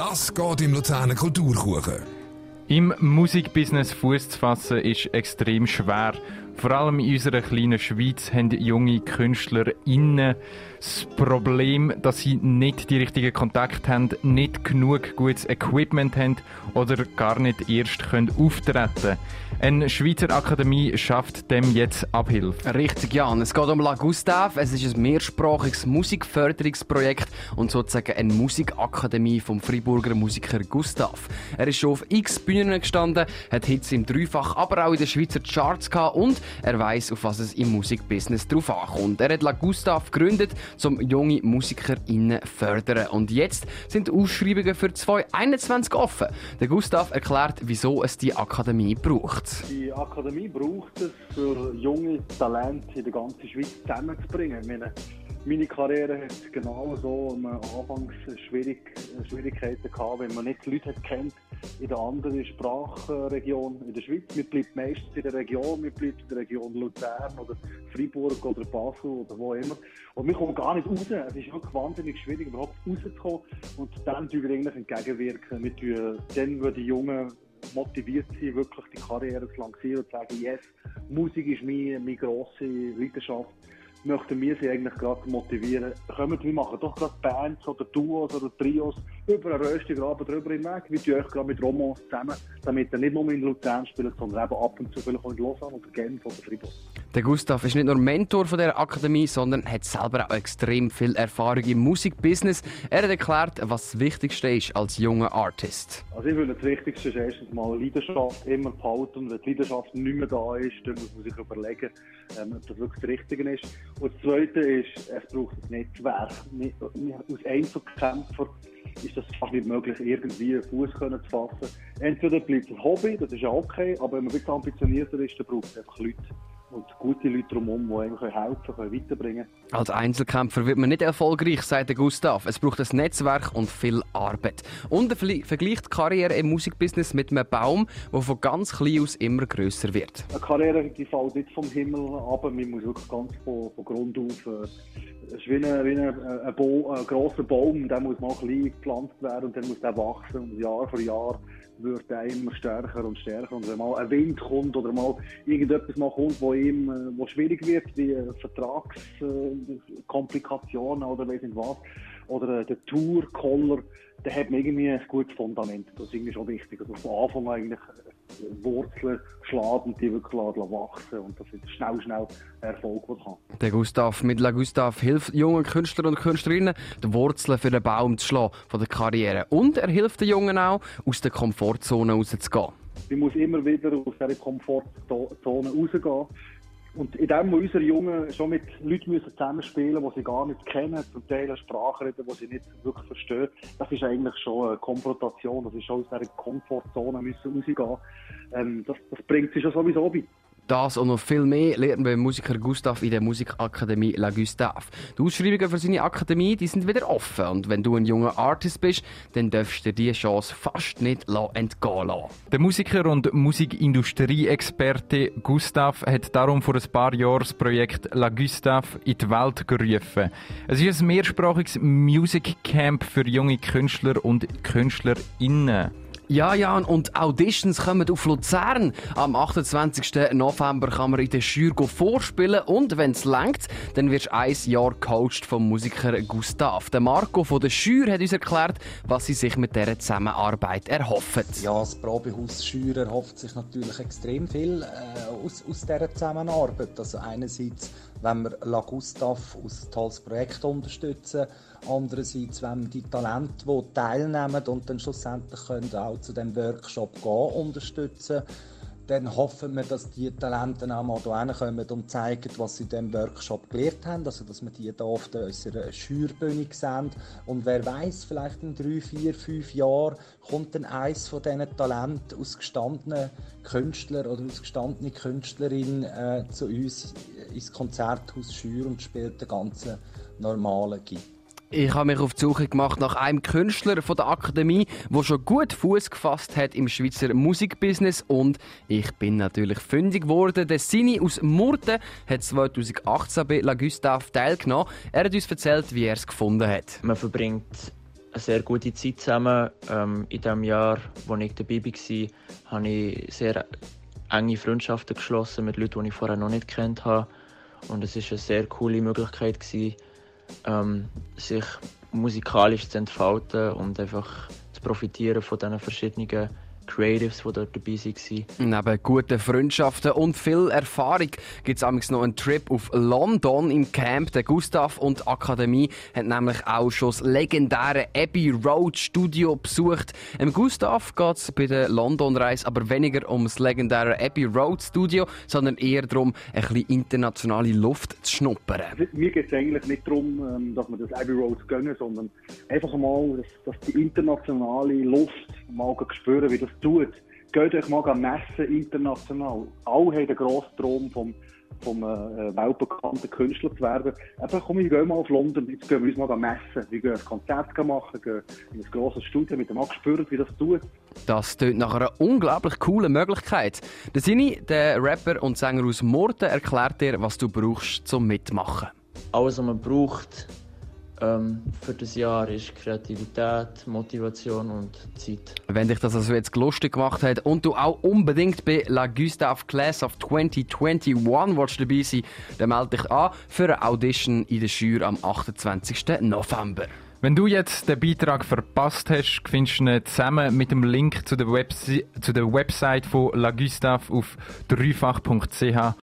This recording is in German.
Das geht im Luzerner Kulturkuchen. Im Musikbusiness Fuß zu fassen ist extrem schwer. Vor allem in unserer kleinen Schweiz haben junge KünstlerInnen das Problem, dass sie nicht die richtigen Kontakte haben, nicht genug gutes Equipment haben oder gar nicht erst können auftreten können. Eine Schweizer Akademie schafft dem jetzt Abhilfe. Richtig, Jan. Es geht um La Gustave. Es ist ein mehrsprachiges Musikförderungsprojekt und sozusagen eine Musikakademie vom Freiburger Musiker Gustav. Er ist schon auf x Bühnen gestanden, hat Hits im Dreifach, aber auch in den Schweizer Charts gehabt und er weiß, auf was es im Musikbusiness drauf ankommt. Er hat La Gustave gegründet, um junge MusikerInnen zu fördern. Und jetzt sind Ausschreibungen für 2021 offen. Der Gustav erklärt, wieso es die Akademie braucht. Die Akademie braucht es, für junge Talente in der ganzen Schweiz zusammenzubringen. Meine, meine Karriere hat genau so am Anfang Schwierig, Schwierigkeiten gehabt, wenn man nicht Leute hat kennt in der anderen Sprachregion in der Schweiz. Man bleibt meistens in der Region, man bleibt in der Region Luzern oder Freiburg oder Basel oder wo immer. Und wir kommen gar nicht raus. Es ist wirklich wahnsinnig schwierig, überhaupt rauszukommen. Und dann tun wir eigentlich entgegenwirken. Wir tun dann, wo die Jungen motiviert sind, wirklich die Karriere zu lancieren und zu sagen, yes, Musik ist meine, meine grosse Leidenschaft möchten wir sie eigentlich gerade motivieren. Kommt, wir machen doch gerade Bands oder Duos oder Trios über einen Röstigraben drüber hinweg. Wir tun euch gerade mit Romans zusammen, damit ihr nicht nur in Luzern spielt, sondern eben ab und zu vielleicht auch in Lausanne oder Genf oder Fribourg. Der Gustav ist nicht nur Mentor von der Akademie, sondern hat selber auch extrem viel Erfahrung im Musikbusiness. Er hat erklärt, was das Wichtigste ist als junger Artist. Also ich würde das Wichtigste ist erstens mal Leidenschaft immer behalten. Wenn die Leidenschaft nicht mehr da ist, dann muss man sich überlegen, ähm, ob das wirklich das Richtige ist. Und das Zweite ist, es braucht ein Netzwerk. Aus Einzelkämpfer ist das fast nicht möglich, irgendwie einen Fuß zu fassen. Entweder bleibt es ein Hobby, das ist ja okay, aber wenn man ein bisschen ambitionierter ist, dann braucht es einfach Leute und gute Leute drumherum, die einem helfen können, weiterbringen Als Einzelkämpfer wird man nicht erfolgreich, sagt Gustav. Es braucht ein Netzwerk und viel Arbeit. Und er vergleicht die Karriere im Musikbusiness mit einem Baum, der von ganz klein aus immer grösser wird. Eine Karriere die fällt nicht vom Himmel ab, man muss wirklich ganz von, von Grund auf. Äh, es ist wie, ein, wie ein, ein, ein grosser Baum, der muss mal klein gepflanzt werden und dann muss der wachsen und Jahr für Jahr wird er immer stärker und stärker. Und wenn mal ein Wind kommt oder mal irgendetwas mal kommt, wo ihm äh, wo schwierig wird, wie Vertragskomplikationen äh, oder weiß nicht was, oder äh, der Tour-Collar, dann hat man irgendwie ein gutes Fundament. Das ist irgendwie schon wichtig. Also von Anfang an eigentlich Wurzeln schlagen und die wirklich wachsen und das ist schnell, schnell Erfolg, den haben. Der Gustav mit La Gustav hilft jungen Künstlern und Künstlerinnen, die Wurzeln für den Baum zu schlagen von der Karriere. Und er hilft den Jungen auch, aus der Komfortzone rauszugehen. Man muss immer wieder aus dieser Komfortzone rausgehen. Und in dem, wo unsere Jungen schon mit Leuten müssen zusammenspielen müssen, die sie gar nicht kennen, zum Teil eine Sprache reden, die sie nicht wirklich verstehen, das ist eigentlich schon eine Konfrontation, das ist schon aus dieser Komfortzone müssen rausgehen. Ähm, das, das bringt sie schon sowieso bei. Das und noch viel mehr lernen wir Musiker Gustav in der Musikakademie La Gustave. Die Ausschreibungen für seine Akademie die sind wieder offen und wenn du ein junger Artist bist, dann darfst du dir diese Chance fast nicht entgehen lassen. Der Musiker und Musikindustrie-Experte Gustav hat darum vor ein paar Jahren das Projekt La Gustave in die Welt gerufen. Es ist ein mehrsprachiges Music Camp für junge Künstler und KünstlerInnen. Ja, ja, und Auditions kommen auf Luzern. Am 28. November kann man in der Jury vorspielen und wenn es langt, dann wirst du ein Jahr coacht vom Musiker Gustav. Der Marco von der Jury hat uns erklärt, was sie sich mit dieser Zusammenarbeit erhoffen. Ja, das Probehaus Schür erhofft sich natürlich extrem viel äh, aus, aus dieser Zusammenarbeit. Also einerseits wenn wir La Gustav aus tolles Projekt unterstützen. Andererseits, wenn wir die Talente, die teilnehmen und dann schlussendlich können auch zu dem Workshop gehen, unterstützen dann hoffen wir, dass die Talente auch mal hierher kommen und zeigen, was sie in diesem Workshop gelernt haben. Also, dass wir die hier auf unserer Schürbühne sehen. Und wer weiß, vielleicht in drei, vier, fünf Jahren kommt dann eines von diesen Talenten aus gestandenen Künstlern oder aus gestandenen Künstlerinnen äh, zu uns ins Konzerthaus Schür und spielt den ganzen normalen Gig. Ich habe mich auf die Suche gemacht nach einem Künstler von der Akademie, der schon gut Fuß gefasst hat im Schweizer Musikbusiness und ich bin natürlich fündig geworden. Der Sini aus Murten hat 2018 bei La Gustave teilgenommen. Er hat uns erzählt, wie er es gefunden hat. Man verbringt eine sehr gute Zeit zusammen. Ähm, in dem Jahr, wo ich dabei war, habe ich sehr enge Freundschaften geschlossen mit Leuten, die ich vorher noch nicht kennt habe. Und es war eine sehr coole Möglichkeit, gewesen, ähm, sich musikalisch zu entfalten und einfach zu profitieren von diesen verschiedenen Creatives, die dort dabei waren. Neben guten Freundschaften und viel Erfahrung gibt es noch einen Trip auf London im Camp. Der Gustav und die Akademie haben nämlich auch schon das legendäre Abbey Road Studio besucht. Im Gustav geht es bei der London-Reise aber weniger um das legendäre Abbey Road Studio, sondern eher darum, ein bisschen internationale Luft zu schnuppern. Mir geht es eigentlich nicht darum, ähm, dass wir das Abbey Road gönnen, sondern einfach mal, dass, dass die internationale Luft mal spüren, wie das tut. Geht euch mal messen international. Alle haben den grossen Traum vom, vom äh, weltbekannten Künstler zu werden. Eben, komm, wir gehen mal auf London, jetzt gehen wir uns mal messen. Wir gehen ein Konzert machen, gehen in ein grosses Studio mit dem spüren, wie das tut. Das klingt nach einer unglaublich coolen Möglichkeit. Der Sini, der Rapper und Sänger aus Murten, erklärt dir, was du brauchst zum Mitmachen. Alles, was man braucht, ähm, für das Jahr ist Kreativität, Motivation und Zeit. Wenn dich das also jetzt lustig gemacht hat und du auch unbedingt bei La Gustave Class of 2021 willst dabei sein, dann melde dich an für eine Audition in der Schür am 28. November. Wenn du jetzt den Beitrag verpasst hast, findest du ihn zusammen mit dem Link zu der, Websi zu der Website von La Gustave auf dreifach.ch